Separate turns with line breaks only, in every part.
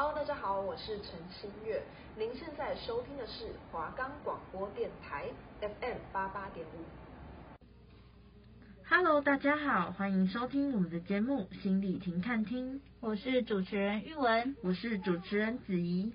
Hello，大家好，我是陈新月。您现在收听的是华冈广播电台 FM 八八点五。
Hello，大家好，欢迎收听我们的节目《心理停看听》，
我是主持人玉文，
我是主持人子怡。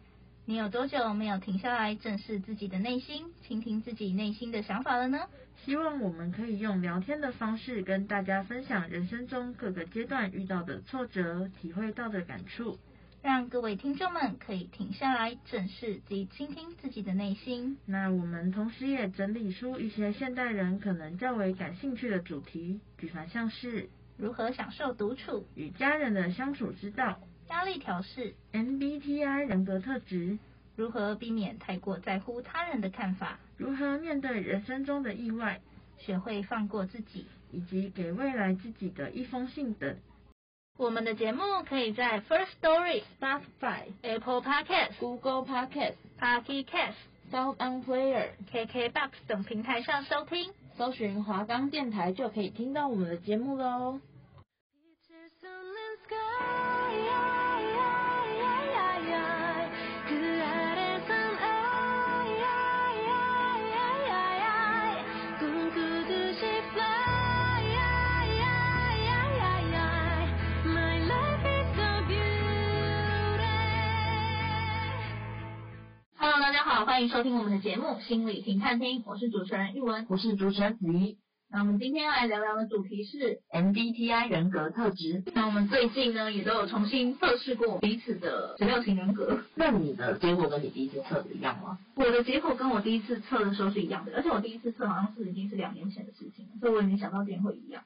你有多久没有停下来正视自己的内心，倾听自己内心的想法了呢？
希望我们可以用聊天的方式跟大家分享人生中各个阶段遇到的挫折，体会到的感触。
让各位听众们可以停下来，正视及倾听自己的内心。
那我们同时也整理出一些现代人可能较为感兴趣的主题，比方像是
如何享受独处、
与家人的相处之道、
压力调试、
MBTI 人格特质、
如何避免太过在乎他人的看法、
如何面对人生中的意外、
学会放过自己，
以及给未来自己的一封信等。
我们的节目可以在 First Story、
Spotify、
Apple Podcast、
Google Podcast、
Pocket Cast、
Sound On Player、
KKBox 等平台上收听，
搜寻华冈电台就可以听到我们的节目
喽。好，欢迎收听我们的节目《心理停看厅》，我是主持人玉文，
我是主持人子怡。
那我们今天要来聊聊的主题是
MBTI 人格特质。
那我们最近呢，也都有重新测试过彼此的十六型人格。
那你的结果跟你第一次测的一样吗？
我的结果跟我第一次测的时候是一样的，而且我第一次测好像是已经是两年前的事情了，所以我已经想到今天会一样。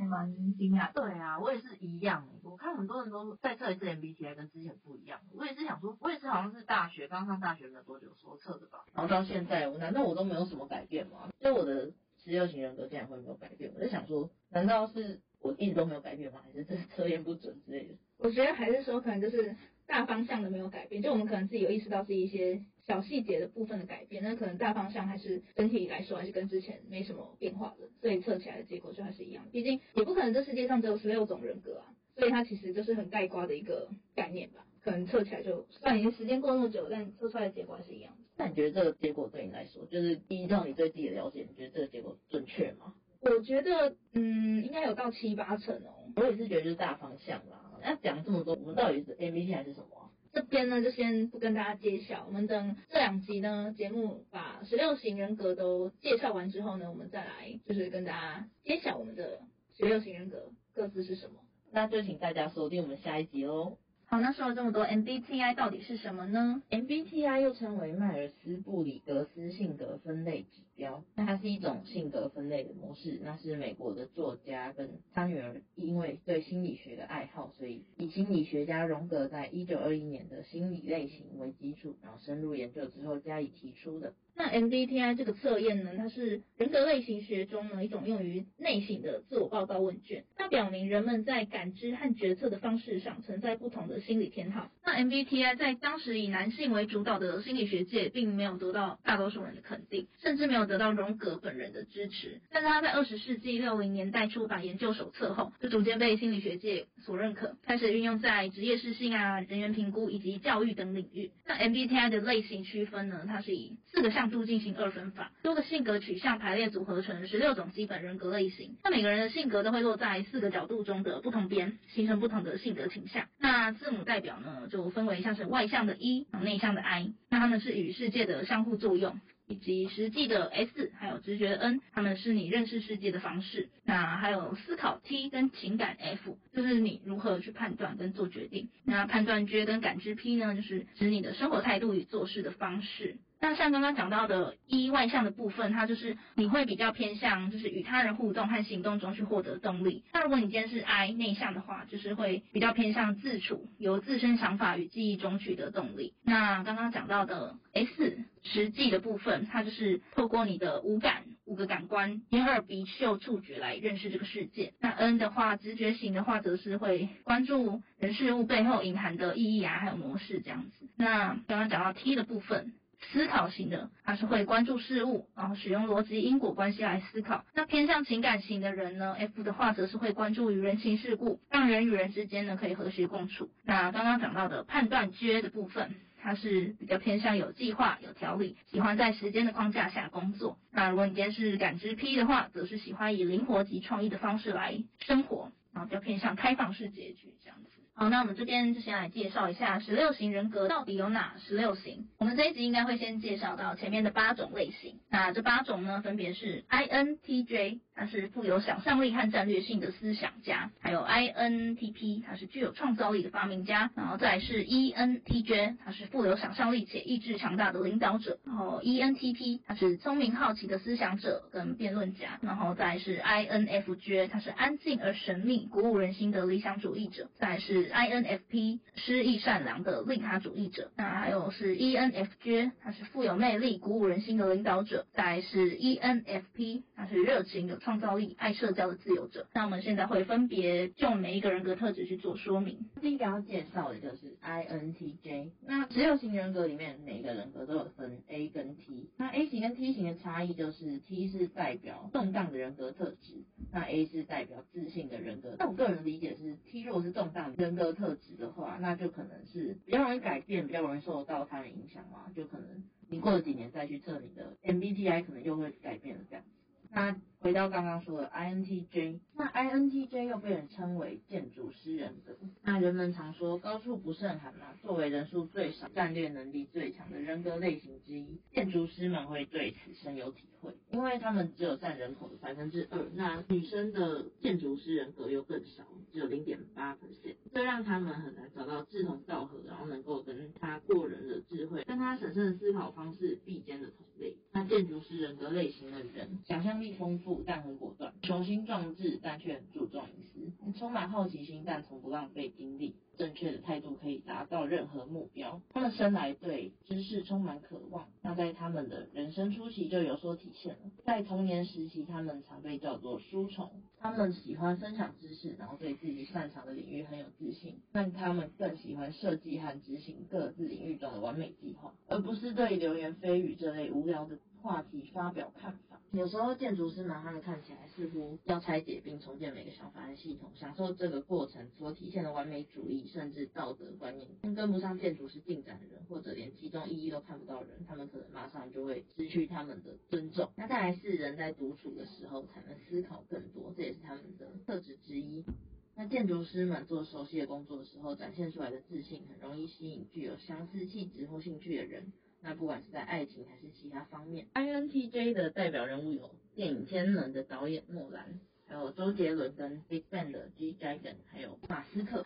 还蛮惊讶。
对啊，我也是一样。我看很多人都在测一次 MBTI，跟之前不一样。我也是想说，我也是好像是大学刚上大学没有多久时候测的吧。然后到现在，我难道我都没有什么改变吗？就我的十六型人格竟然会没有改变？我在想说，难道是我一直都没有改变吗？还是这测验不准之类的？
我觉得还是说，可能就是大方向的没有改变。就我们可能自己有意识到是一些。小细节的部分的改变，那可能大方向还是整体来说还是跟之前没什么变化的，所以测起来的结果就还是一样。毕竟也不可能这世界上只有十六种人格啊，所以它其实就是很概括的一个概念吧。可能测起来就算已经时间过那么久，但测出来的结果还是一样的。
那你觉得这个结果对你来说，就是依照你对自己的了解，你觉得这个结果准确吗？
我觉得，嗯，应该有到七八成哦。
我也是觉得就是大方向啦。那讲这么多，我们到底是 MBT 还是什么？
这边呢，就先不跟大家揭晓。我们等这两集呢，节目把十六型人格都介绍完之后呢，我们再来就是跟大家揭晓我们的十六型人格各自是什么。
那就请大家锁定我们下一集喽。
好，那说了这么多，MBTI 到底是什么呢
？MBTI 又称为迈尔斯布里格斯性格分类指标，那它是一种性格分类的模式。那是美国的作家跟他女儿因为对心理学的爱好，所以以心理学家荣格在一九二一年的心理类型为基础，然后深入研究之后加以提出的。
那 MBTI 这个测验呢，它是人格类型学中呢一种用于内省的自我报告问卷。它表明人们在感知和决策的方式上存在不同的心理偏好。那 MBTI 在当时以男性为主导的心理学界，并没有得到大多数人的肯定，甚至没有得到荣格本人的支持。但是他在二十世纪六零年代出版研究手册后，就逐渐被心理学界所认可，开始运用在职业适性啊、人员评估以及教育等领域。那 MBTI 的类型区分呢，它是以四个项。度进行二分法，多个性格取向排列组合成十六种基本人格类型。那每个人的性格都会落在四个角度中的不同边，形成不同的性格倾向。那字母代表呢，就分为像是外向的 E，内向的 I。那他们是与世界的相互作用，以及实际的 S，还有直觉 N，他们是你认识世界的方式。那还有思考 T 跟情感 F，就是你如何去判断跟做决定。那判断 J 跟感知 P 呢，就是指你的生活态度与做事的方式。那像刚刚讲到的 E 外向的部分，它就是你会比较偏向，就是与他人互动和行动中去获得动力。那如果你今天是 I 内向的话，就是会比较偏向自处，由自身想法与记忆中取得动力。那刚刚讲到的 S 实际的部分，它就是透过你的五感，五个感官，眼耳鼻嗅触觉来认识这个世界。那 N 的话，直觉型的话，则是会关注人事物背后隐含的意义啊，还有模式这样子。那刚刚讲到 T 的部分。思考型的，他是会关注事物，然后使用逻辑因果关系来思考。那偏向情感型的人呢，F 的话则是会关注于人情世故，让人与人之间呢可以和谐共处。那刚刚讲到的判断 J 的部分。他是比较偏向有计划、有条理，喜欢在时间的框架下工作。那如果你今天是感知 P 的话，则是喜欢以灵活及创意的方式来生活，然后比较偏向开放式结局这样子。好，那我们这边就先来介绍一下十六型人格到底有哪十六型。我们这一集应该会先介绍到前面的八种类型。那这八种呢，分别是 INTJ，他是富有想象力和战略性的思想家；还有 INTP，他是具有创造力的发明家；然后再是 ENTJ，他是富有想象力且意志强大的领导者；然后 ENTP，他是聪明好奇的思想者跟辩论家；然后再是 INFJ，他是安静而神秘、鼓舞人心的理想主义者；再是 INFP 诗意善良的利他主义者，那还有是 E N FJ，他是富有魅力、鼓舞人心的领导者；再是 ENFP，他是热情有创造力、爱社交的自由者。那我们现在会分别就每一个人格特质去做说明。
第一个要介绍的就是 INTJ。那十六型人格里面，每一个人格都有分 A 跟 T。那 A 型跟 T 型的差异就是 T 是代表动荡的人格特质，那 A 是代表自信的人格。那我个人理解是，T 如果是重大人格。特质的话，那就可能是比较容易改变，比较容易受到他的影响嘛，就可能你过了几年再去测你的 MBTI，可能又会改变了这样。那回到刚刚说的 INTJ，那 INTJ 又被人称为建筑师人格。那人们常说高处不胜寒嘛，作为人数最少、战略能力最强的人格类型之一，建筑师们会对此深有体会，因为他们只有占人口的百分之二，那女生的建筑师人格又更少，只有零点八 percent，这让他们很难找到志同道合，然后能够跟他过人的智慧、跟他审慎的思考方式并肩的同类。那建筑师人格类型的人，想象力丰富，但很果断，雄心壮志，但却很注重隐私，充满好奇心，但从不浪费精力。正确的态度可以达到任何目标。他们生来对知识充满渴望，那在他们的人生初期就有所体现了。在童年时期，他们常被叫做书虫。他们喜欢分享知识，然后对自己擅长的领域很有自信。但他们更喜欢设计和执行各自领域中的完美计划，而不是对流言蜚语这类无聊的话题发表看法。有时候建筑师们他们看起来似乎要拆解并重建每个想法和系统，享受这个过程所体现的完美主义，甚至道德观念跟不上建筑师进展的人，或者连其中意义都看不到人，他们可能马上就会失去他们的尊重。那再来是人在独处的时候才能思考更多，这也是他们的特质之一。那建筑师们做熟悉的工作的时候，展现出来的自信，很容易吸引具有相似气质或兴趣的人。那不管是在爱情还是其他方面，INTJ 的代表人物有电影《天能》的导演诺兰，还有周杰伦跟 Big Bang 的 G-Dragon，还有马斯克。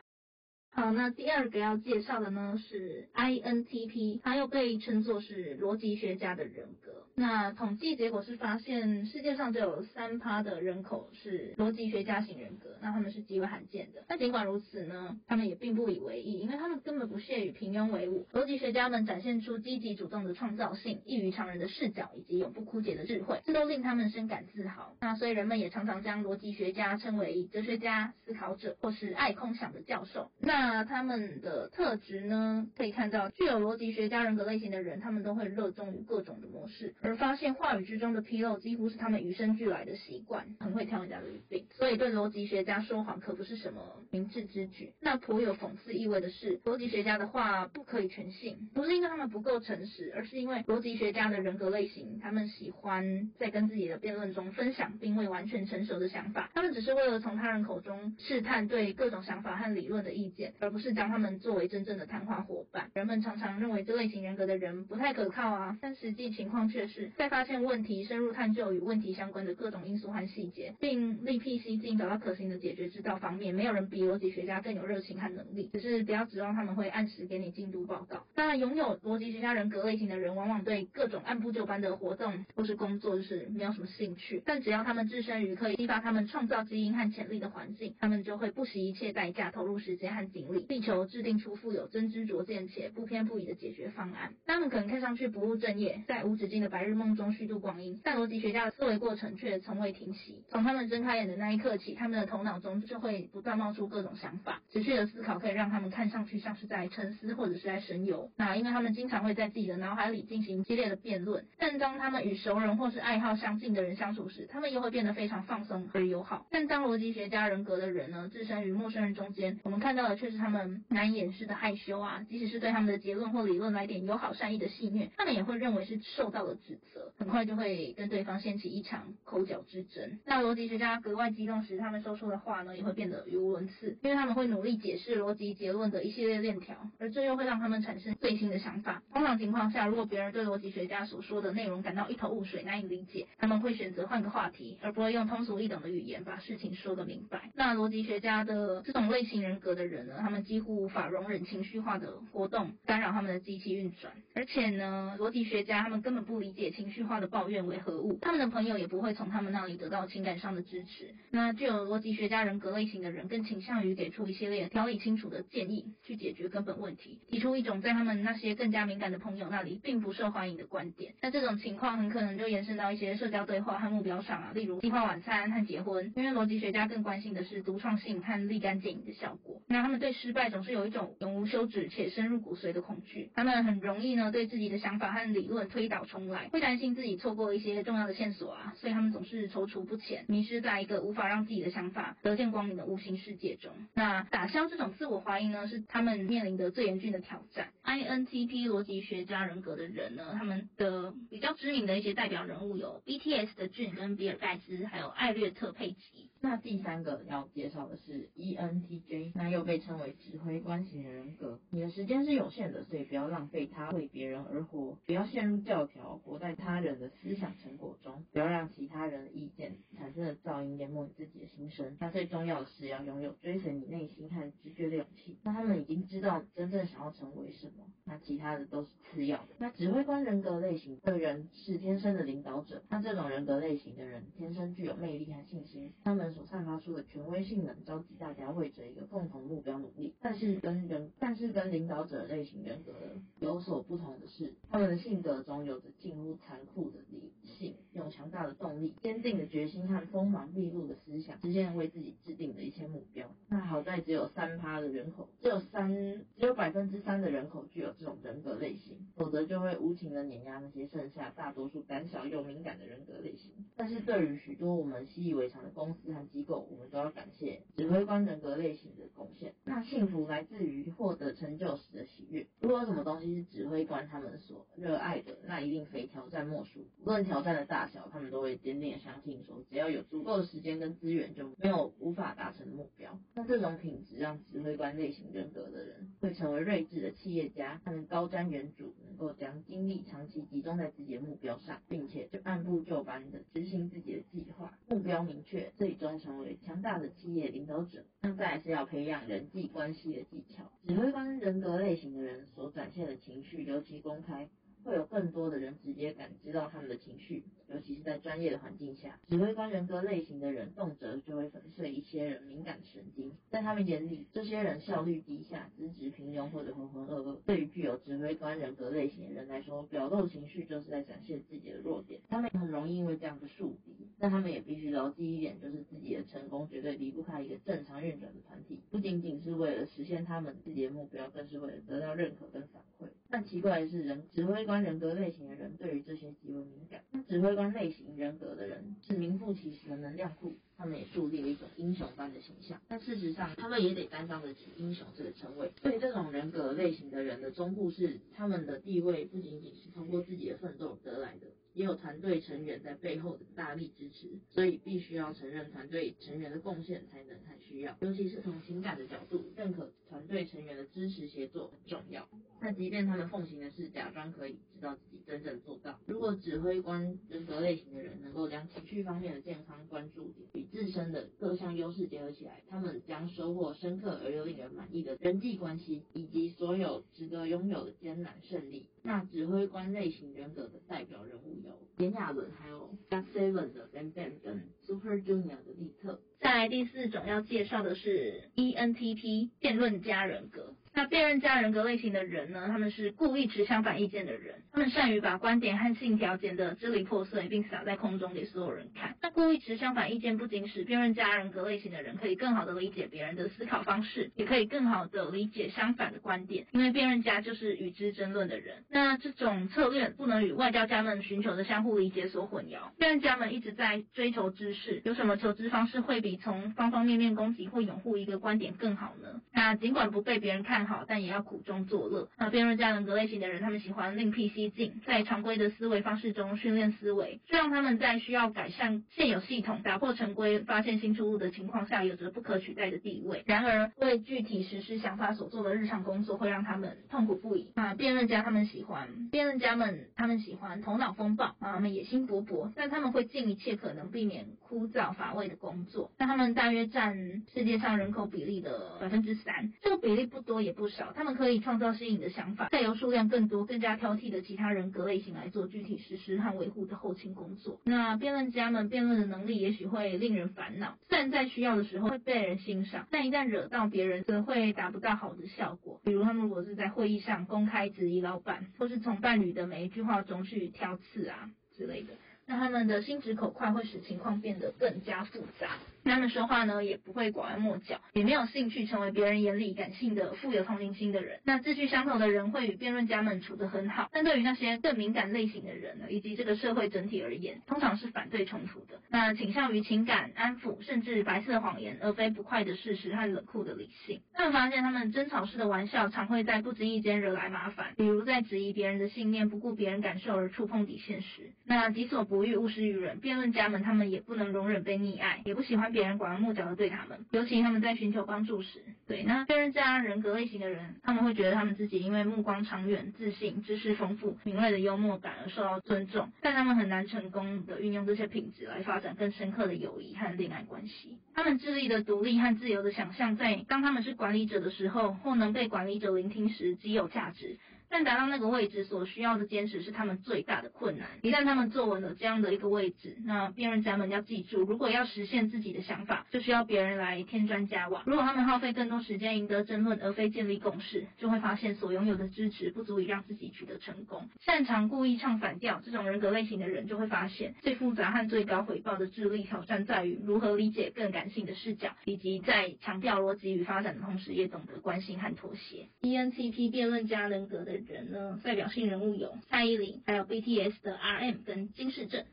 好，那第二个要介绍的呢是 INTP，他又被称作是逻辑学家的人格。那统计结果是发现世界上只有三趴的人口是逻辑学家型人格，那他们是极为罕见的。但尽管如此呢，他们也并不以为意，因为他们根本不屑与平庸为伍。逻辑学家们展现出积极主动的创造性、异于常人的视角以及永不枯竭的智慧，这都令他们深感自豪。那所以人们也常常将逻辑学家称为哲学家、思考者或是爱空想的教授。那他们的特质呢？可以看到，具有逻辑学家人格类型的人，他们都会热衷于各种的模式，而发现话语之中的纰漏几乎是他们与生俱来的习惯，很会挑人家的语病，所以对逻辑学家说谎可不是什么明智之举。那颇有讽刺意味的是，逻辑学家的话不可以全信，不是因为他们不够诚实，而是因为逻辑学家的人格类型，他们喜欢在跟自己的辩论中分享并未完全成熟的想法，他们只是为了从他人口中试探对各种想法和理论的意见。而不是将他们作为真正的谈话伙伴。人们常常认为这类型人格的人不太可靠啊，但实际情况却是在发现问题、深入探究与问题相关的各种因素和细节，并另辟蹊径找到可行的解决之道方面，没有人比逻辑学家更有热情和能力。只是不要指望他们会按时给你进度报告。当然，拥有逻辑学家人格类型的人，往往对各种按部就班的活动或是工作就是没有什么兴趣。但只要他们置身于可以激发他们创造基因和潜力的环境，他们就会不惜一切代价投入时间和精力。力求制定出富有真知灼见且不偏不倚的解决方案。他们可能看上去不务正业，在无止境的白日梦中虚度光阴，但逻辑学家的思维过程却从未停息。从他们睁开眼的那一刻起，他们的头脑中就会不断冒出各种想法。持续的思考可以让他们看上去像是在沉思或者是在神游。那因为他们经常会在自己的脑海里进行激烈的辩论，但当他们与熟人或是爱好相近的人相处时，他们又会变得非常放松而友好。但当逻辑学家人格的人呢，置身于陌生人中间，我们看到的却是他们难以掩饰的害羞啊，即使是对他们的结论或理论来点友好善意的戏谑，他们也会认为是受到了指很快就会跟对方掀起一场口角之争。那逻辑学家格外激动时，他们说出的话呢，也会变得语无伦次，因为他们会努力解释逻辑结论的一系列链条，而这又会让他们产生最新的想法。通常情况下，如果别人对逻辑学家所说的内容感到一头雾水、难以理解，他们会选择换个话题，而不会用通俗易懂的语言把事情说个明白。那逻辑学家的这种类型人格的人呢，他们几乎无法容忍情绪化的活动干扰他们的机器运转，而且呢，逻辑学家他们根本不理解情绪化的抱怨为何物，他们的朋友也不会从他们那里得到情感上的支持。那具有逻辑学家人格类型的人更倾向于给出一系列条理清楚的建议，去解决根本问题，提出一种在他们那些更加敏感的朋友那里并不受欢迎的观点。那这种情况很可能就延伸到一些社交对话和目标上啊，例如计划晚餐和结婚，因为逻辑学家更关心的是独创性和立竿见影的效果。那他们对失败总是有一种永无休止且深入骨髓的恐惧，他们很容易呢对自己的想法和理论推倒重来，会担心自己错过一些重要的线索啊，所以他们总是踌躇不前，迷失在一个无法让自己的想法得见光明的无形世界中。那打消这种自我怀疑呢，是他们面临的最严峻的挑战。INTP 逻辑学家人格的人呢，他们的比较知名的一些代表人物有 BTS 的俊跟比尔盖茨，还有艾略特佩吉。
那第三个要介绍的是 ENTJ，那又被称为指挥官型的人格。你的时间是有限的，所以不要浪费它为别人而活，不要陷入教条，活在他人的思想成果中，不要让其他人的意见产生的噪音淹没你自己的心声。那最重要的是要拥有追随你内心和直觉的勇气。那他们已经知道真正想要成为什么，那其他的都是次要的。那指挥官人格类型的人是天生的领导者，那这种人格类型的人天生具有魅力和信心，他们。所散发出的权威性能，召集大家为着一个共同目标努力。但是跟人，但是跟领导者类型人格有所不同的是，他们的性格中有着近乎残酷的理性，有强大的动力、坚定的决心和锋芒毕露的思想，实现为自己制定的一些目标。那好在只有三趴的人口，只有三，只有百分之三的人口具有这种人格类型，否则就会无情的碾压那些剩下大多数胆小又敏感的人格类型。但是对于许多我们习以为常的公司和机构，我们都要感谢指挥官人格类型的贡献。那幸福来自于获得成就时的喜悦。如果有什么东西是指挥官他们所热爱的，那一定非挑战莫属。无论挑战的大小，他们都会坚定的相信说，只要有足够的时间跟资源，就没有无法达成的目标。那这种品质让指挥官类型人格的人会成为睿智的企业家，他们高瞻远瞩，能够将精力长期集中在自己的目标上，并且就按部就班的执行自己的计划，目标明确，最终成为强大的企业领导者。那再来是要培养人际关系的技巧。指挥官人格类型的人所展现的情绪尤其公开。会有更多的人直接感知到他们的情绪，尤其是在专业的环境下。指挥官人格类型的人，动辄就会粉碎一些人敏感的神经。在他们眼里，这些人效率低下、资质平庸或者浑浑噩噩。对于具有指挥官人格类型的人来说，表露情绪就是在展现自己的弱点。他们很容易因为这样的树敌，但他们也必须牢记一点，就是自己的成功绝对离不开一个正常运转的团体，不仅仅是为了实现他们自己的目标，更是为了得到认可跟反馈。但奇怪的是，人指挥官人格类型的人对于这些极为敏感。指挥官类型人格的人是名副其实的能量库，他们也树立了一种英雄般的形象。但事实上，他们也得担当得起英雄这个称谓。对这种人格类型的人的忠告是，他们的地位不仅仅是通过自己的奋斗得来的。也有团队成员在背后的大力支持，所以必须要承认团队成员的贡献才能才需要，尤其是从情感的角度，认可团队成员的支持协作很重要。那即便他们奉行的是假装可以，直到自己真正做到。如果指挥官人格类型的人能够将情绪方面的健康关注点自身的各项优势结合起来，他们将收获深刻而又令人满意的人际关系，以及所有值得拥有的艰难胜利。那指挥官类型人格的代表人物有炎亚纶，还有 GOT7 的 Ben Ben 跟 Super Junior 的利特。
再来第四种要介绍的是 ENTP 辩论家人格。那辩论家人格类型的人呢，他们是故意持相反意见的人，他们善于把观点和信条剪得支离破碎，并撒在空中给所有人看。那故意持相反意见不仅使辩论家人格类型的人可以更好的理解别人的思考方式，也可以更好的理解相反的观点，因为辩论家就是与之争论的人。那这种策略不能与外交家们寻求的相互理解所混淆。辩论家们一直在追求知识，有什么求知方式会比从方方面面攻击或拥护一个观点更好呢？那尽管不被别人看好，但也要苦中作乐。那辩论家人格类型的人，他们喜欢另辟蹊径，在常规的思维方式中训练思维，这让他们在需要改善现有系统、打破陈规、发现新出路的情况下，有着不可取代的地位。然而，为具体实施想法所做的日常工作，会让他们痛苦不已。啊，辩论家他们喜欢，辩论家们他们喜欢头脑风暴，啊，他们野心勃勃，但他们会尽一切可能避免枯燥乏味的工作。那他们大约占世界上人口比例的百分之三，这个比例不多也不少。他们可以创造新颖的想法，再由数量更多、更加挑剔的其他人格类型来做具体实施和维护的后勤工作。那辩论家们辩论的能力也许会令人烦恼，虽然在需要的时候会被人欣赏，但一旦惹到别人，则会达不到好的效果。比如他们如果是在会议上公开质疑老板，或是从伴侣的每一句话中去挑刺啊之类的，那他们的心直口快会使情况变得更加复杂。他们说话呢，也不会拐弯抹角，也没有兴趣成为别人眼里感性的、富有同情心的人。那志趣相投的人会与辩论家们处得很好，但对于那些更敏感类型的人呢，以及这个社会整体而言，通常是反对冲突的。那倾向于情感安抚，甚至白色谎言，而非不快的事实和冷酷的理性。他们发现，他们争吵式的玩笑常会在不经意间惹来麻烦，比如在质疑别人的信念、不顾别人感受而触碰底线时。那己所不不欲，勿施于人。辩论家们他们也不能容忍被溺爱，也不喜欢别人拐弯抹角的对他们，尤其他们在寻求帮助时。对，那辩论家人格类型的人，他们会觉得他们自己因为目光长远、自信、知识丰富、敏锐的幽默感而受到尊重，但他们很难成功的运用这些品质来发展更深刻的友谊和恋爱关系。他们智力的独立和自由的想象，在当他们是管理者的时候，或能被管理者聆听时，极有价值。但达到那个位置所需要的坚持是他们最大的困难。一旦他们坐稳了这样的一个位置，那辩论家们要记住，如果要实现自己的想法，就需要别人来添砖加瓦。如果他们耗费更多时间赢得争论，而非建立共识，就会发现所拥有的支持不足以让自己取得成功。擅长故意唱反调这种人格类型的人，就会发现最复杂和最高回报的智力挑战在于如何理解更感性的视角，以及在强调逻辑与发展的同时，也懂得关心和妥协。ENTP 辩论家人格的人呢，代表性人物有蔡依林，还有 BTS 的 RM 跟金世正。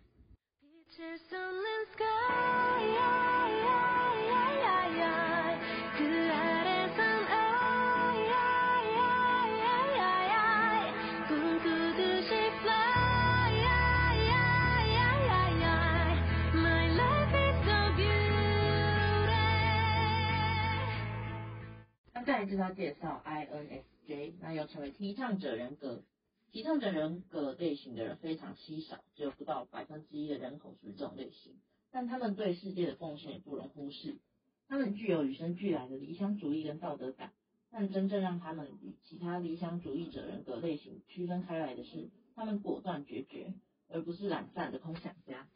那再来就是要介绍 I N S 那要成为提倡者人格，提倡者人格类型的人非常稀少，只有不到百分之一的人口属于这种类型。但他们对世界的贡献也不容忽视。他们具有与生俱来的理想主义跟道德感，但真正让他们与其他理想主义者人格类型区分开来的是，他们果断决绝，而不是懒散的空想家，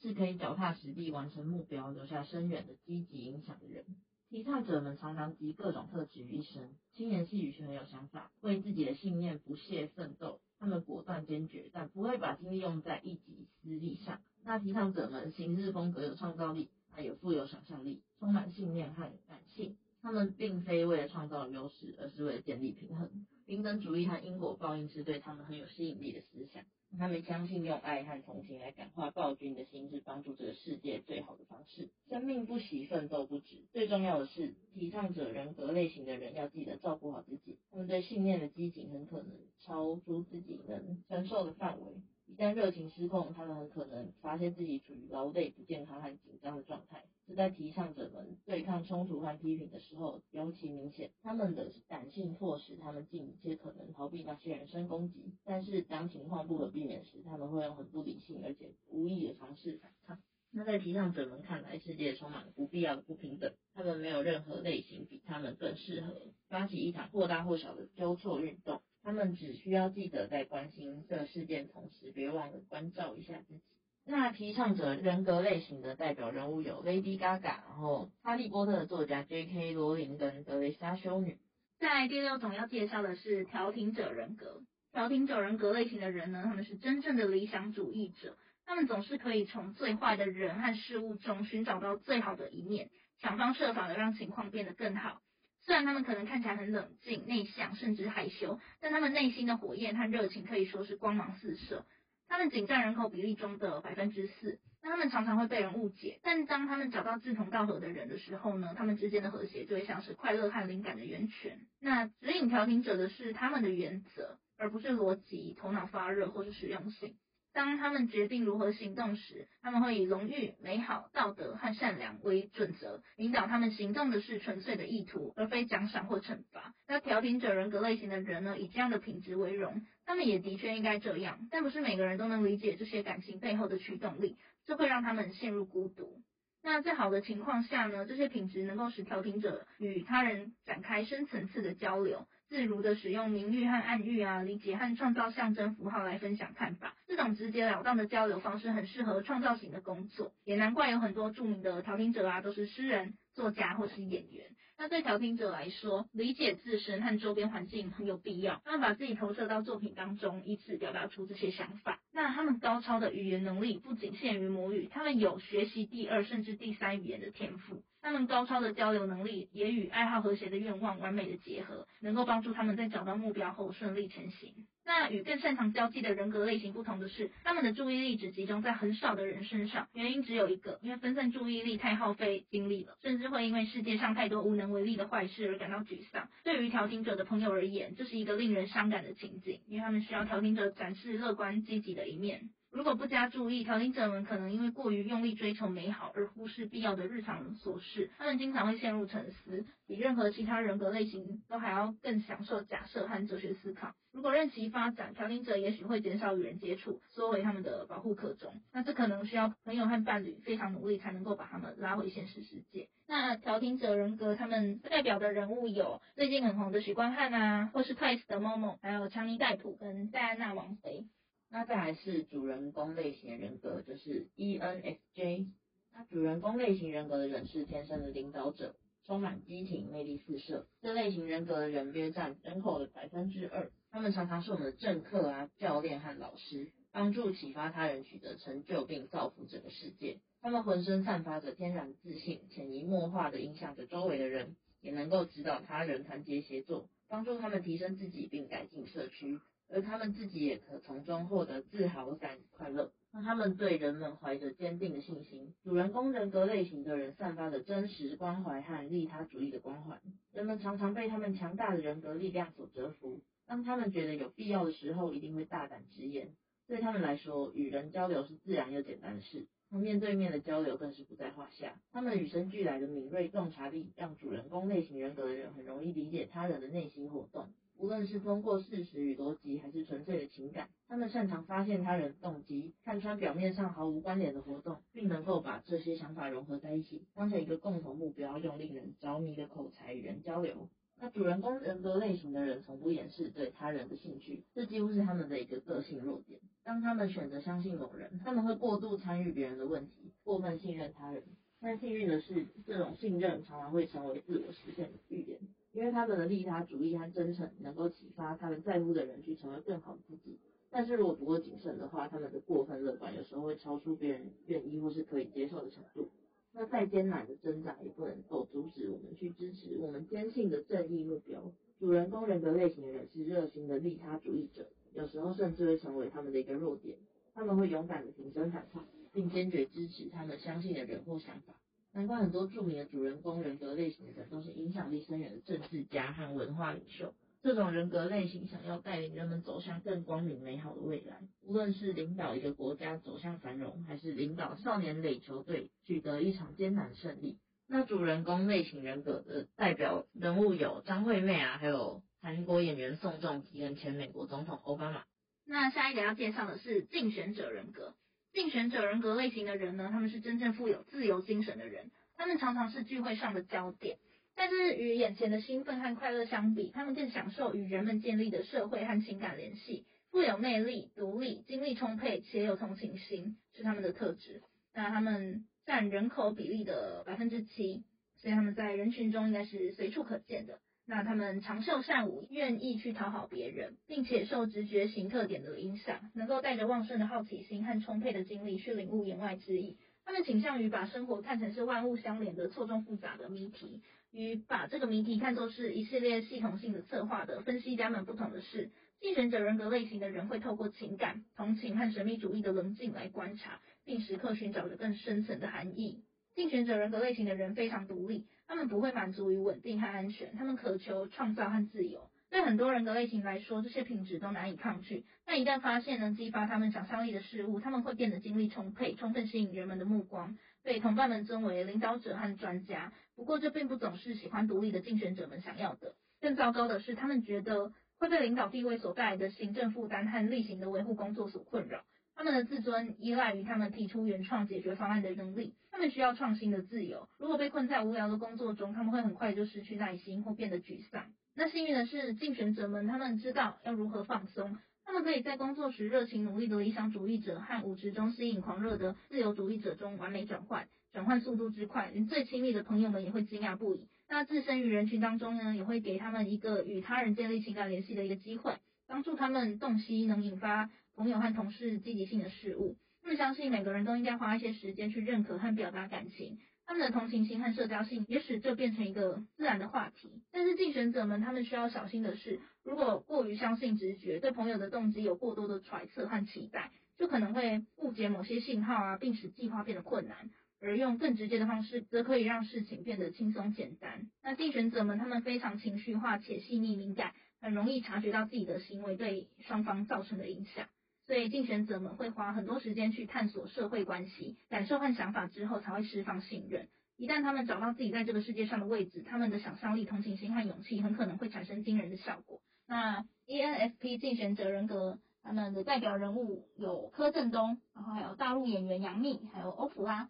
是可以脚踏实地完成目标、留下深远的积极影响的人。提倡者们常常集各种特质于一身，轻言细语却很有想法，为自己的信念不懈奋斗。他们果断坚决，但不会把精力用在一己私利上。那提倡者们行事风格有创造力，还有富有想象力，充满信念和感性。他们并非为了创造优势，而是为了建立平衡。平等主义和因果报应是对他们很有吸引力的思想。他们相信用爱和同情来感化暴君的心是帮助这个世界最好的方式。生命不息，奋斗不止。最重要的是，提倡者人格类型的人要记得照顾好自己。他们对信念的激情很可能超出自己能承受的范围。一旦热情失控，他们很可能发现自己处于劳累、不健康和紧张的状态。在提倡者们对抗冲突和批评的时候尤其明显。他们的感性迫使他们尽一切可能逃避那些人身攻击，但是当情况不可避免时，他们会用很不理性而且无意的尝试反抗。那在提倡者们看来，世界充满不必要的不平等。他们没有任何类型比他们更适合发起一场或大或小的纠错运动。他们只需要记得在关心这事件同时，别忘了关照一下自己。那提倡者人格类型的代表人物有 Lady Gaga，然后哈利波特的作家 J.K. 罗琳跟德蕾莎修女。
在第六种要介绍的是调停者人格。调停者人格类型的人呢，他们是真正的理想主义者，他们总是可以从最坏的人和事物中寻找到最好的一面，想方设法的让情况变得更好。虽然他们可能看起来很冷静、内向，甚至害羞，但他们内心的火焰和热情可以说是光芒四射。他们仅占人口比例中的百分之四，那他们常常会被人误解。但当他们找到志同道合的人的时候呢，他们之间的和谐就会像是快乐和灵感的源泉。那指引调停者的是他们的原则，而不是逻辑、头脑发热或是实用性。当他们决定如何行动时，他们会以荣誉、美好、道德和善良为准则，引导他们行动的是纯粹的意图，而非奖赏或惩罚。那调停者人格类型的人呢，以这样的品质为荣，他们也的确应该这样，但不是每个人都能理解这些感情背后的驱动力，这会让他们陷入孤独。那最好的情况下呢，这些品质能够使调停者与他人展开深层次的交流。自如的使用明喻和暗喻啊，理解和创造象征符号来分享看法，这种直截了当的交流方式很适合创造型的工作，也难怪有很多著名的调停者啊都是诗人、作家或是演员。那对调停者来说，理解自身和周边环境很有必要，他们把自己投射到作品当中，以此表达出这些想法。那他们高超的语言能力不仅限于母语，他们有学习第二甚至第三语言的天赋。他们高超的交流能力也与爱好和谐的愿望完美的结合，能够帮助他们在找到目标后顺利前行。那与更擅长交际的人格类型不同的是，他们的注意力只集中在很少的人身上，原因只有一个，因为分散注意力太耗费精力了，甚至会因为世界上太多无能为力的坏事而感到沮丧。对于调停者的朋友而言，这是一个令人伤感的情景，因为他们需要调停者展示乐观积极的一面。如果不加注意，调停者们可能因为过于用力追求美好而忽视必要的日常琐事。他们经常会陷入沉思，比任何其他人格类型都还要更享受假设和哲学思考。如果任其发展，调停者也许会减少与人接触，缩回他们的保护壳中。那这可能需要朋友和伴侣非常努力才能够把他们拉回现实世界。那调停者人格他们代表的人物有最近很红的许光汉啊，或是 Twice 的 Momo，还有强尼戴普跟戴安娜王妃。
那再来是主人公类型人格，就是 ENFJ。那主人公类型人格的人是天生的领导者，充满激情，魅力四射。这类型人格的人约占人口的百分之二。他们常常是我们的政客啊、教练和老师，帮助启发他人取得成就，并造福整个世界。他们浑身散发着天然自信，潜移默化的影响着周围的人，也能够指导他人团结协作，帮助他们提升自己并改进社区。而他们自己也可从中获得自豪感快乐。那他们对人们怀着坚定的信心。主人公人格类型的人散发着真实关怀和利他主义的光环，人们常常被他们强大的人格力量所折服。当他们觉得有必要的时候，一定会大胆直言。对他们来说，与人交流是自然又简单的事，那面对面的交流更是不在话下。他们与生俱来的敏锐洞察力，让主人公类型人格的人很容易理解他人的内心活动。无论是通过事实与逻辑，还是纯粹的情感，他们擅长发现他人动机，看穿表面上毫无关联的活动，并能够把这些想法融合在一起，当成一个共同目标，用令人着迷的口才与人交流。那主人公人格类型的人从不掩饰对他人的兴趣，这几乎是他们的一个个性弱点。当他们选择相信某人，他们会过度参与别人的问题，过分信任他人。但幸运的是，这种信任常常会成为自我实现的预言。因为他们的利他主义和真诚，能够启发他们在乎的人去成为更好的自己。但是如果不够谨慎的话，他们的过分乐观有时候会超出别人愿意或是可以接受的程度。那再艰难的挣扎也不能够阻止我们去支持我们坚信的正义目标。主人公人格类型的人是热心的利他主义者，有时候甚至会成为他们的一个弱点。他们会勇敢的挺身反抗，并坚决支持他们相信的人或想法。难怪很多著名的主人公人格类型的人都是影响力深远的政治家和文化领袖。这种人格类型想要带领人们走向更光明美好的未来，无论是领导一个国家走向繁荣，还是领导少年垒球队取得一场艰难胜利。那主人公类型人格的代表人物有张惠妹啊，还有韩国演员宋仲基跟前美国总统奥巴马。
那下一个要介绍的是竞选者人格。竞选者人格类型的人呢，他们是真正富有自由精神的人，他们常常是聚会上的焦点。但是与眼前的兴奋和快乐相比，他们更享受与人们建立的社会和情感联系。富有魅力、独立、精力充沛且有同情心是他们的特质。那他们占人口比例的百分之七，所以他们在人群中应该是随处可见的。那他们长袖善舞，愿意去讨好别人，并且受直觉型特点的影响，能够带着旺盛的好奇心和充沛的精力去领悟言外之意。他们倾向于把生活看成是万物相连的错综复杂的谜题，与把这个谜题看作是一系列系统性的策划的分析家们不同的是，竞选者人格类型的人会透过情感、同情和神秘主义的棱镜来观察，并时刻寻找着更深层的含义。竞选者人格类型的人非常独立，他们不会满足于稳定和安全，他们渴求创造和自由。对很多人格类型来说，这些品质都难以抗拒。但一旦发现能激发他们想象力的事物，他们会变得精力充沛，充分吸引人们的目光，被同伴们尊为领导者和专家。不过，这并不总是喜欢独立的竞选者们想要的。更糟糕的是，他们觉得会被领导地位所带来的行政负担和例行的维护工作所困扰。他们的自尊依赖于他们提出原创解决方案的能力。他们需要创新的自由。如果被困在无聊的工作中，他们会很快就失去耐心或变得沮丧。那幸运的是，竞选者们他们知道要如何放松，他们可以在工作时热情努力的理想主义者和舞池中吸引狂热的自由主义者中完美转换，转换速度之快，连最亲密的朋友们也会惊讶不已。那置身于人群当中呢，也会给他们一个与他人建立情感联系的一个机会，帮助他们洞悉能引发朋友和同事积极性的事物。他们相信每个人都应该花一些时间去认可和表达感情。他们的同情心和社交性也使这变成一个自然的话题。但是竞选者们，他们需要小心的是，如果过于相信直觉，对朋友的动机有过多的揣测和期待，就可能会误解某些信号啊，并使计划变得困难。而用更直接的方式，则可以让事情变得轻松简单。那竞选者们，他们非常情绪化且细腻敏感，很容易察觉到自己的行为对双方造成的影响。所以竞选者们会花很多时间去探索社会关系、感受和想法之后，才会释放信任。一旦他们找到自己在这个世界上的位置，他们的想象力、同情心和勇气很可能会产生惊人的效果。那 ENFP 竞选者人格，他们的代表人物有柯震东，然后还有大陆演员杨幂，还有欧普拉。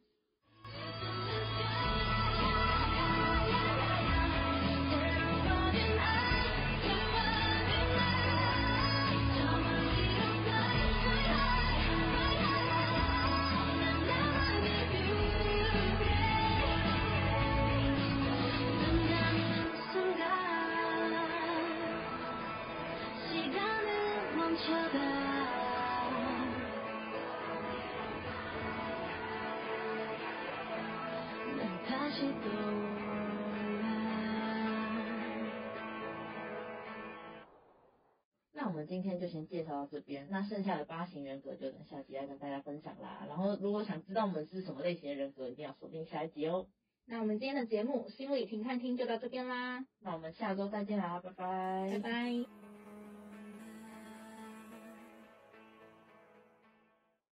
我们今天就先介绍到这边，那剩下的八型人格就等下集来跟大家分享啦。然后如果想知道我们是什么类型的人格，一定要锁定下一集哦。
那我们今天的节目心理停看听就到这边啦，
那我们下周再见啦，拜拜，
拜拜。